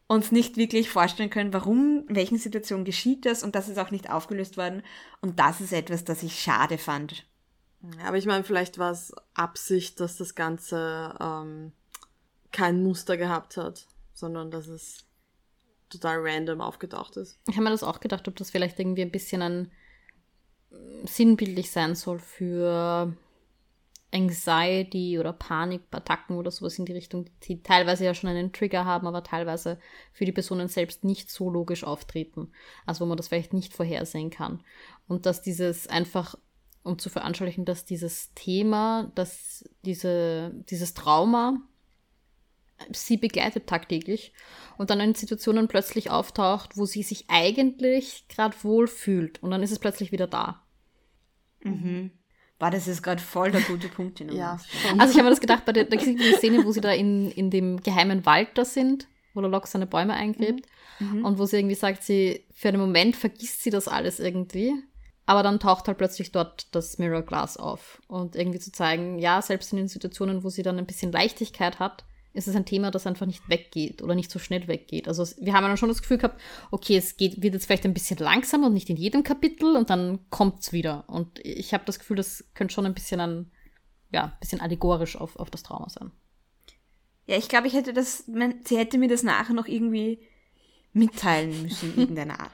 uns nicht wirklich vorstellen können, warum, in welchen Situationen geschieht das und das ist auch nicht aufgelöst worden. Und das ist etwas, das ich schade fand. Aber ich meine, vielleicht war es Absicht, dass das Ganze ähm, kein Muster gehabt hat, sondern dass es total random aufgetaucht ist. Ich habe mir das auch gedacht, ob das vielleicht irgendwie ein bisschen ein sinnbildlich sein soll für Anxiety oder Panikattacken oder sowas in die Richtung, die teilweise ja schon einen Trigger haben, aber teilweise für die Personen selbst nicht so logisch auftreten. Also wo man das vielleicht nicht vorhersehen kann. Und dass dieses einfach, um zu veranschaulichen, dass dieses Thema, dass diese, dieses Trauma sie begleitet tagtäglich und dann in Situationen plötzlich auftaucht, wo sie sich eigentlich gerade wohl fühlt und dann ist es plötzlich wieder da. Mhm. War das ist gerade voll der gute Punkt. [laughs] ja. Also ich habe mir das gedacht, bei der, da gibt eine Szene, wo sie da in, in dem geheimen Wald da sind, wo der Locke seine Bäume eingräbt mhm. mhm. und wo sie irgendwie sagt, sie für einen Moment vergisst sie das alles irgendwie, aber dann taucht halt plötzlich dort das Mirror Glass auf und irgendwie zu zeigen, ja, selbst in den Situationen, wo sie dann ein bisschen Leichtigkeit hat, ist es ein Thema, das einfach nicht weggeht oder nicht so schnell weggeht. Also wir haben dann schon das Gefühl gehabt, okay, es geht, wird jetzt vielleicht ein bisschen langsamer und nicht in jedem Kapitel und dann kommt es wieder. Und ich habe das Gefühl, das könnte schon ein bisschen ein, ja, ein bisschen allegorisch auf, auf das Trauma sein. Ja, ich glaube, ich hätte das, sie hätte mir das nachher noch irgendwie mitteilen müssen, in irgendeiner Art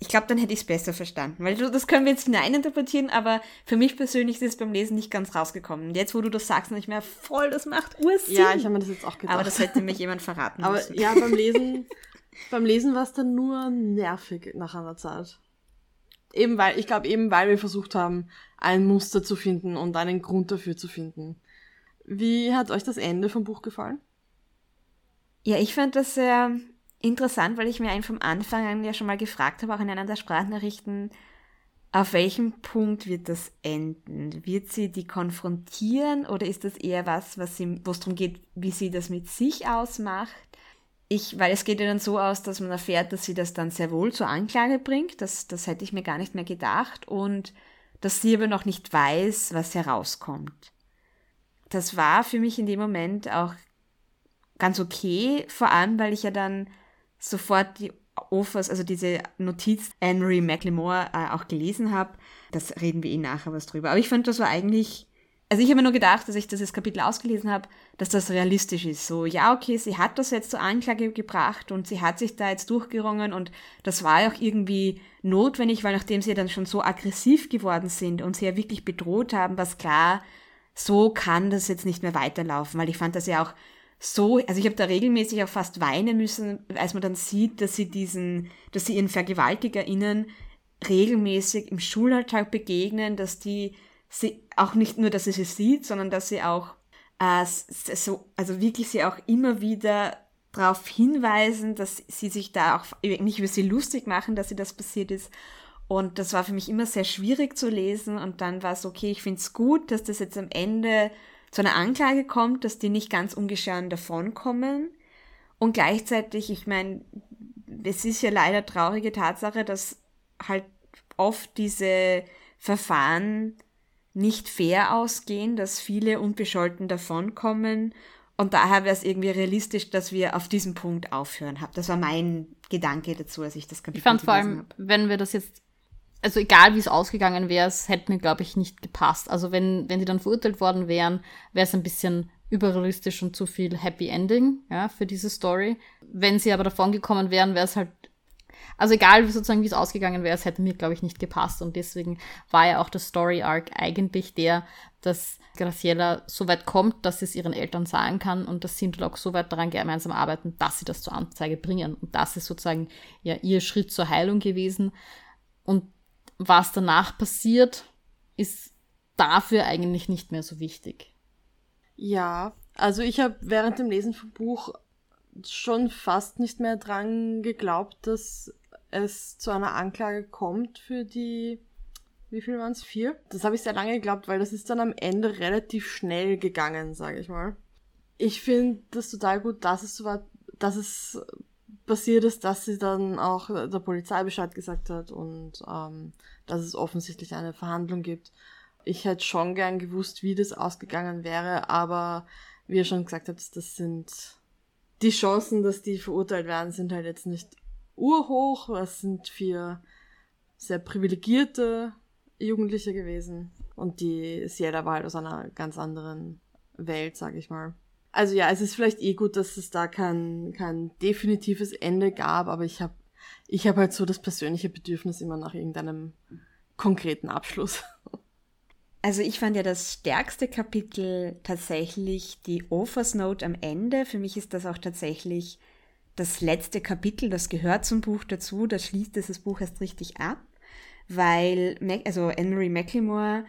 ich glaube, dann hätte ich es besser verstanden. Weil du, das können wir jetzt hineininterpretieren, aber für mich persönlich ist es beim Lesen nicht ganz rausgekommen. Jetzt, wo du das sagst, nicht mehr voll, das macht Ursinn. Ja, ich habe mir das jetzt auch gedacht. Aber das hätte mich jemand verraten aber müssen. ja, beim Lesen, [laughs] beim Lesen war es dann nur nervig nach einer Zeit. Eben weil, ich glaube eben, weil wir versucht haben, ein Muster zu finden und einen Grund dafür zu finden. Wie hat euch das Ende vom Buch gefallen? Ja, ich fand das sehr interessant, weil ich mir einen vom Anfang an ja schon mal gefragt habe, auch in einer der Sprachnachrichten, auf welchem Punkt wird das enden? Wird sie die konfrontieren oder ist das eher was, was sie, wo es darum geht, wie sie das mit sich ausmacht? Ich, weil es geht ja dann so aus, dass man erfährt, dass sie das dann sehr wohl zur Anklage bringt. Das, das hätte ich mir gar nicht mehr gedacht. Und dass sie aber noch nicht weiß, was herauskommt. Das war für mich in dem Moment auch ganz okay, vor allem, weil ich ja dann sofort die Offers, also diese Notiz Anne-Marie McLemore äh, auch gelesen habe. Das reden wir eh nachher was drüber. Aber ich fand, das war eigentlich also ich habe mir nur gedacht, dass ich dieses Kapitel ausgelesen habe, dass das realistisch ist. So, ja, okay, sie hat das jetzt zur Anklage gebracht und sie hat sich da jetzt durchgerungen und das war ja auch irgendwie notwendig, weil nachdem sie dann schon so aggressiv geworden sind und sie ja wirklich bedroht haben, was klar, so kann das jetzt nicht mehr weiterlaufen, weil ich fand das ja auch so, also ich habe da regelmäßig auch fast weinen müssen, als man dann sieht, dass sie diesen, dass sie ihren VergewaltigerInnen regelmäßig im Schulalltag begegnen, dass die sie auch nicht nur, dass sie sie sieht, sondern dass sie auch äh, so, also wirklich sie auch immer wieder darauf hinweisen, dass sie sich da auch nicht über sie lustig machen, dass sie das passiert ist. Und das war für mich immer sehr schwierig zu lesen. Und dann war es okay, ich finde es gut, dass das jetzt am Ende zu einer Anklage kommt, dass die nicht ganz ungeschoren davonkommen. Und gleichzeitig, ich meine, es ist ja leider traurige Tatsache, dass halt oft diese Verfahren nicht fair ausgehen, dass viele unbescholten davonkommen. Und daher wäre es irgendwie realistisch, dass wir auf diesem Punkt aufhören. Das war mein Gedanke dazu, als ich das Kapitel Ich fand vor allem, hab. wenn wir das jetzt, also egal wie es ausgegangen wäre, es hätte mir, glaube ich, nicht gepasst. Also wenn, wenn die dann verurteilt worden wären, wäre es ein bisschen überrealistisch und zu viel Happy Ending, ja, für diese Story. Wenn sie aber davon gekommen wären, wäre es halt also egal sozusagen, wie es ausgegangen wäre, es hätte mir, glaube ich, nicht gepasst. Und deswegen war ja auch der Story Arc eigentlich der, dass Graciela so weit kommt, dass sie es ihren Eltern sagen kann und dass Sindel auch so weit daran gemeinsam arbeiten, dass sie das zur Anzeige bringen. Und das ist sozusagen ja ihr Schritt zur Heilung gewesen. Und was danach passiert, ist dafür eigentlich nicht mehr so wichtig. Ja, also ich habe während dem Lesen vom Buch schon fast nicht mehr dran geglaubt, dass es zu einer Anklage kommt für die, wie viel waren es? Vier? Das habe ich sehr lange geglaubt, weil das ist dann am Ende relativ schnell gegangen, sage ich mal. Ich finde das total gut, dass es so war, dass es passiert ist, dass sie dann auch der Polizei Bescheid gesagt hat und ähm, dass es offensichtlich eine Verhandlung gibt. Ich hätte schon gern gewusst, wie das ausgegangen wäre, aber wie ihr schon gesagt habt, das sind die Chancen, dass die verurteilt werden, sind halt jetzt nicht urhoch. Es sind vier sehr privilegierte Jugendliche gewesen. Und die Sierra war halt aus einer ganz anderen Welt, sag ich mal. Also ja, es ist vielleicht eh gut, dass es da kein, kein definitives Ende gab, aber ich habe ich hab halt so das persönliche Bedürfnis immer nach irgendeinem konkreten Abschluss. [laughs] Also ich fand ja das stärkste Kapitel tatsächlich die Offers Note am Ende. Für mich ist das auch tatsächlich das letzte Kapitel, das gehört zum Buch dazu, das schließt dieses Buch erst richtig ab, weil, also Anne-Marie McLemore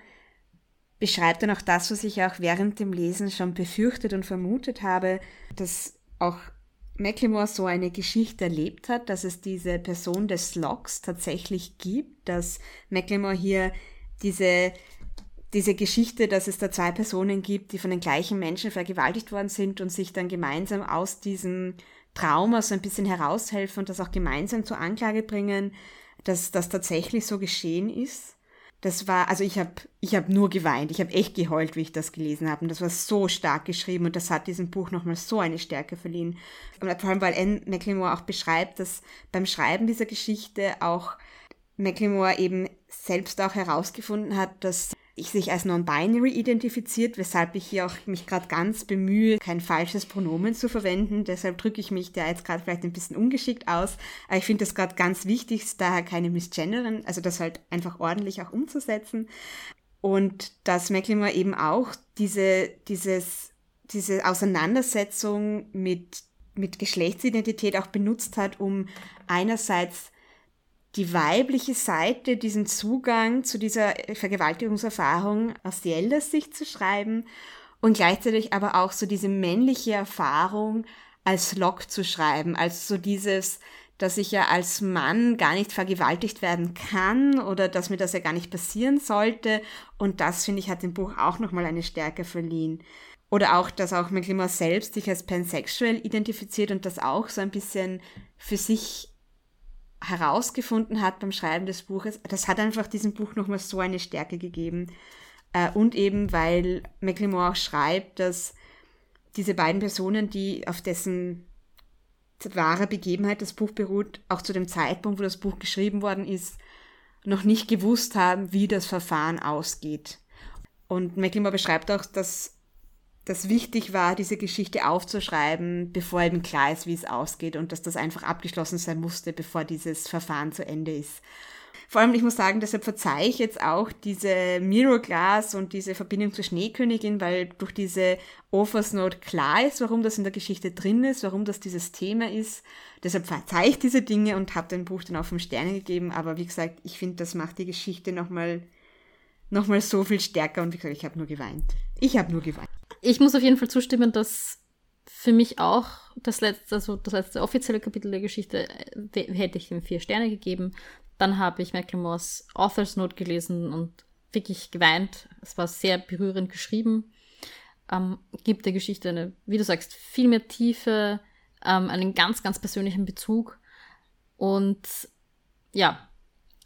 beschreibt dann auch das, was ich auch während dem Lesen schon befürchtet und vermutet habe, dass auch McLemore so eine Geschichte erlebt hat, dass es diese Person des Logs tatsächlich gibt, dass McLemore hier diese diese Geschichte, dass es da zwei Personen gibt, die von den gleichen Menschen vergewaltigt worden sind und sich dann gemeinsam aus diesem Trauma so ein bisschen heraushelfen und das auch gemeinsam zur Anklage bringen, dass das tatsächlich so geschehen ist. Das war, also ich habe ich hab nur geweint, ich habe echt geheult, wie ich das gelesen habe. Und das war so stark geschrieben und das hat diesem Buch nochmal so eine Stärke verliehen. Und vor allem, weil Anne McLemore auch beschreibt, dass beim Schreiben dieser Geschichte auch McLemore eben selbst auch herausgefunden hat, dass ich sich als non-binary identifiziert, weshalb ich hier auch mich gerade ganz bemühe, kein falsches Pronomen zu verwenden. Deshalb drücke ich mich da jetzt gerade vielleicht ein bisschen ungeschickt aus. Aber ich finde das gerade ganz wichtig, daher keine Misgenderen, also das halt einfach ordentlich auch umzusetzen. Und dass McLemore eben auch diese, dieses, diese Auseinandersetzung mit, mit Geschlechtsidentität auch benutzt hat, um einerseits die weibliche Seite, diesen Zugang zu dieser Vergewaltigungserfahrung aus Jeldas Sicht zu schreiben und gleichzeitig aber auch so diese männliche Erfahrung als Log zu schreiben, also so dieses, dass ich ja als Mann gar nicht vergewaltigt werden kann oder dass mir das ja gar nicht passieren sollte. Und das, finde ich, hat dem Buch auch nochmal eine Stärke verliehen. Oder auch, dass auch McLemore selbst sich als pansexuell identifiziert und das auch so ein bisschen für sich herausgefunden hat beim Schreiben des Buches, das hat einfach diesem Buch nochmal so eine Stärke gegeben. Äh, und eben, weil McLemore auch schreibt, dass diese beiden Personen, die auf dessen wahrer Begebenheit. Das Buch beruht auch zu dem Zeitpunkt, wo das Buch geschrieben worden ist, noch nicht gewusst haben, wie das Verfahren ausgeht. Und Mecklenburg beschreibt auch, dass das wichtig war, diese Geschichte aufzuschreiben, bevor eben klar ist, wie es ausgeht und dass das einfach abgeschlossen sein musste, bevor dieses Verfahren zu Ende ist. Vor allem, ich muss sagen, deshalb verzeihe ich jetzt auch diese Mirror Glass und diese Verbindung zur Schneekönigin, weil durch diese Offers Note klar ist, warum das in der Geschichte drin ist, warum das dieses Thema ist. Deshalb verzeihe ich diese Dinge und habe dem Buch dann auch fünf Sterne gegeben. Aber wie gesagt, ich finde, das macht die Geschichte nochmal noch mal so viel stärker. Und wie gesagt, ich habe nur geweint. Ich habe nur geweint. Ich muss auf jeden Fall zustimmen, dass für mich auch das letzte, also das letzte offizielle Kapitel der Geschichte äh, hätte ich ihm vier Sterne gegeben. Dann habe ich Macklemores Author's Note gelesen und wirklich geweint. Es war sehr berührend geschrieben. Ähm, gibt der Geschichte eine, wie du sagst, viel mehr Tiefe, ähm, einen ganz, ganz persönlichen Bezug. Und ja,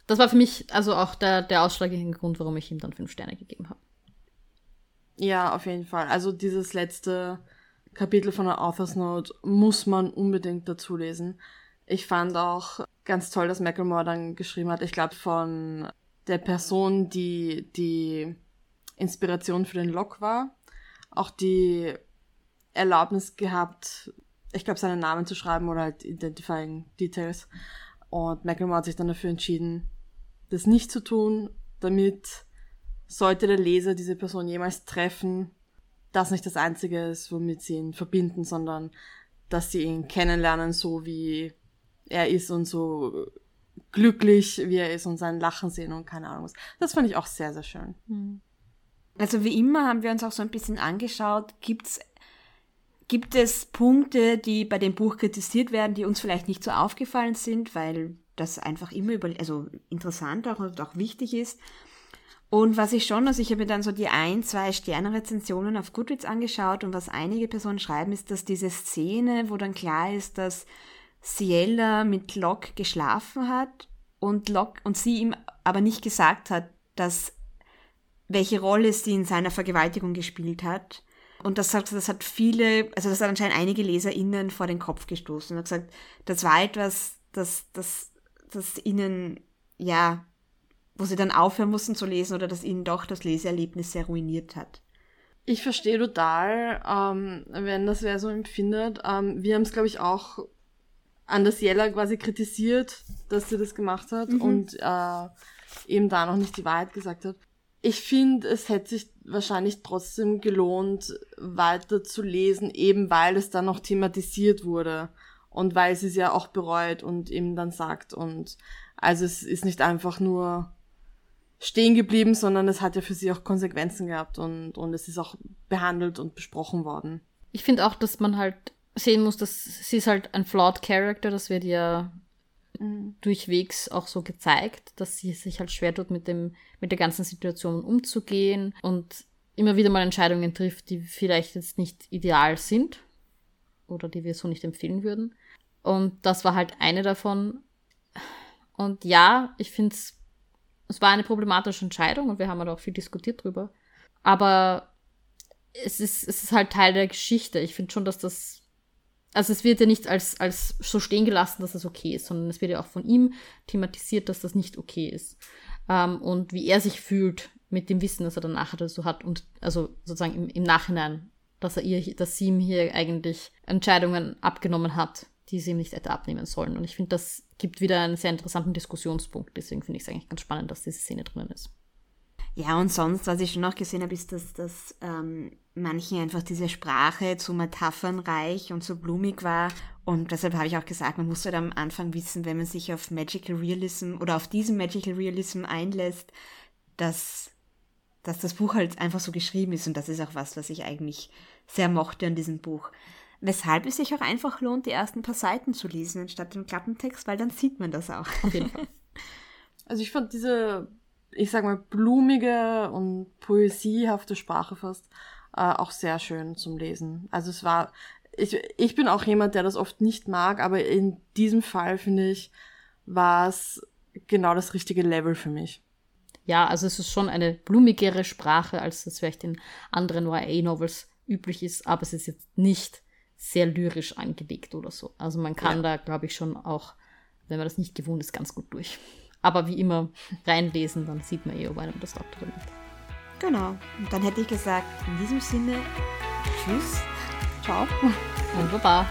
das war für mich also auch der, der ausschlaggebende Grund, warum ich ihm dann fünf Sterne gegeben habe. Ja, auf jeden Fall. Also dieses letzte Kapitel von der Author's Note muss man unbedingt dazu lesen. Ich fand auch ganz toll, dass Macklemore dann geschrieben hat, ich glaube von der Person, die die Inspiration für den Log war, auch die Erlaubnis gehabt, ich glaube, seinen Namen zu schreiben oder halt Identifying Details. Und Macklemore hat sich dann dafür entschieden, das nicht zu tun, damit sollte der Leser diese Person jemals treffen, das nicht das Einzige ist, womit sie ihn verbinden, sondern dass sie ihn kennenlernen, so wie er ist und so glücklich, wie er ist und sein Lachen sehen und keine Ahnung was. Das fand ich auch sehr, sehr schön. Hm. Also wie immer haben wir uns auch so ein bisschen angeschaut, gibt's gibt es Punkte, die bei dem Buch kritisiert werden, die uns vielleicht nicht so aufgefallen sind, weil das einfach immer über, also interessant auch und auch wichtig ist. Und was ich schon, also ich habe mir dann so die ein, zwei Sterne-Rezensionen auf Goodreads angeschaut und was einige Personen schreiben, ist, dass diese Szene, wo dann klar ist, dass Ciela mit Locke geschlafen hat und Locke und sie ihm aber nicht gesagt hat, dass welche Rolle sie in seiner Vergewaltigung gespielt hat. Und das hat, das hat viele, also das hat anscheinend einige LeserInnen vor den Kopf gestoßen und hat gesagt, das war etwas, das, das, das ihnen, ja, wo sie dann aufhören mussten zu lesen oder das ihnen doch das Leseerlebnis sehr ruiniert hat. Ich verstehe total, ähm, wenn das wer so empfindet. Ähm, wir haben es, glaube ich, auch an das Jella quasi kritisiert, dass sie das gemacht hat mhm. und äh, eben da noch nicht die Wahrheit gesagt hat. Ich finde, es hätte sich wahrscheinlich trotzdem gelohnt, weiter zu lesen, eben weil es dann noch thematisiert wurde und weil sie es ja auch bereut und eben dann sagt. Und also es ist nicht einfach nur stehen geblieben, sondern es hat ja für sie auch Konsequenzen gehabt und, und es ist auch behandelt und besprochen worden. Ich finde auch, dass man halt sehen muss, dass sie ist halt ein flawed Character, das wird ja mhm. durchwegs auch so gezeigt, dass sie sich halt schwer tut, mit dem, mit der ganzen Situation umzugehen und immer wieder mal Entscheidungen trifft, die vielleicht jetzt nicht ideal sind oder die wir so nicht empfehlen würden. Und das war halt eine davon. Und ja, ich finde es, es war eine problematische Entscheidung und wir haben halt auch viel diskutiert drüber. Aber es ist, es ist halt Teil der Geschichte. Ich finde schon, dass das also es wird ja nicht als, als so stehen gelassen, dass das okay ist, sondern es wird ja auch von ihm thematisiert, dass das nicht okay ist. Ähm, und wie er sich fühlt mit dem Wissen, das er danach oder so hat und also sozusagen im, im Nachhinein, dass er ihr, dass sie ihm hier eigentlich Entscheidungen abgenommen hat, die sie ihm nicht hätte abnehmen sollen. Und ich finde, das gibt wieder einen sehr interessanten Diskussionspunkt. Deswegen finde ich es eigentlich ganz spannend, dass diese Szene drinnen ist. Ja, und sonst, was ich schon noch gesehen habe, ist, dass, dass ähm, manchen einfach diese Sprache zu metaphernreich und so blumig war. Und deshalb habe ich auch gesagt, man muss halt am Anfang wissen, wenn man sich auf Magical Realism oder auf diesen Magical Realism einlässt, dass, dass das Buch halt einfach so geschrieben ist. Und das ist auch was, was ich eigentlich sehr mochte an diesem Buch. Weshalb es sich auch einfach lohnt, die ersten paar Seiten zu lesen, anstatt dem Klappentext, weil dann sieht man das auch. Auf jeden Fall. [laughs] Also ich fand diese ich sag mal, blumige und poesiehafte Sprache fast, äh, auch sehr schön zum Lesen. Also es war, ich, ich bin auch jemand, der das oft nicht mag, aber in diesem Fall finde ich, war es genau das richtige Level für mich. Ja, also es ist schon eine blumigere Sprache, als das vielleicht in anderen YA-Novels üblich ist, aber es ist jetzt nicht sehr lyrisch angelegt oder so. Also man kann Ja. da, glaube ich, schon auch, wenn man das nicht gewohnt ist, ganz gut durch. Aber wie immer, reinlesen, dann sieht man eh, ob einem das taugt oder nicht. Genau. Und dann hätte ich gesagt, in diesem Sinne, tschüss. Ciao. Und Baba.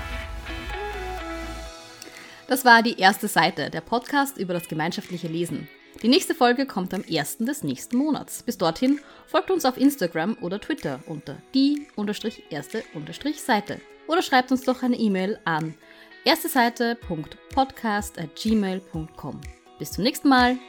Das war die erste Seite, der Podcast über das gemeinschaftliche Lesen. Die nächste Folge kommt am 1. des nächsten Monats. Bis dorthin folgt uns auf Instagram oder Twitter unter die-erste-seite oder schreibt uns doch eine E-Mail an ersteseite.podcast.gmail.com. Bis zum nächsten Mal.